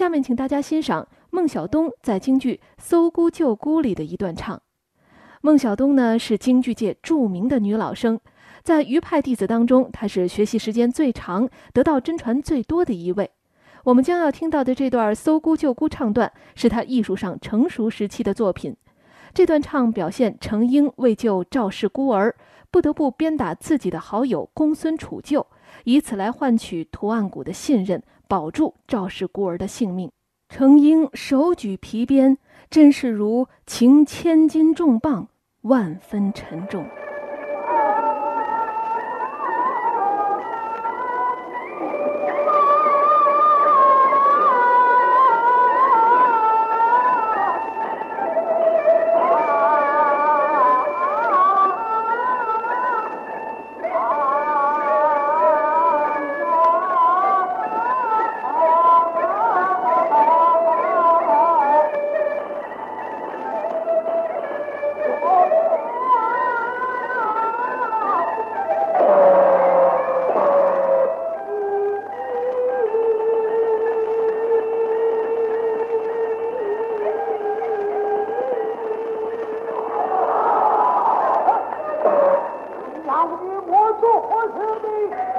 下面请大家欣赏孟小冬在京剧《搜孤救孤》里的一段唱。孟小冬呢是京剧界著名的女老生，在余派弟子当中，她是学习时间最长、得到真传最多的一位。我们将要听到的这段《搜孤救孤》唱段，是她艺术上成熟时期的作品。这段唱表现程婴为救赵氏孤儿，不得不鞭打自己的好友公孙杵臼，以此来换取屠岸贾的信任，保住赵氏孤儿的性命。程婴手举皮鞭，真是如擎千斤重棒，万分沉重。Marco Rogério.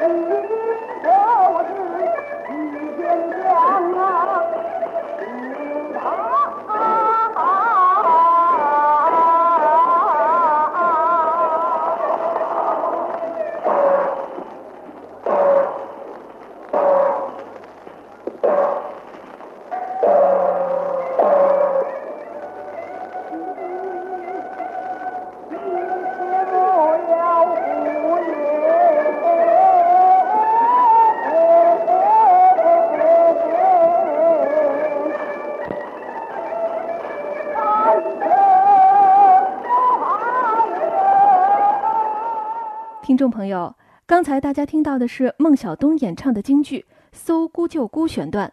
你和我是一天娘。听众朋友，刚才大家听到的是孟小冬演唱的京剧《搜孤救孤》选段。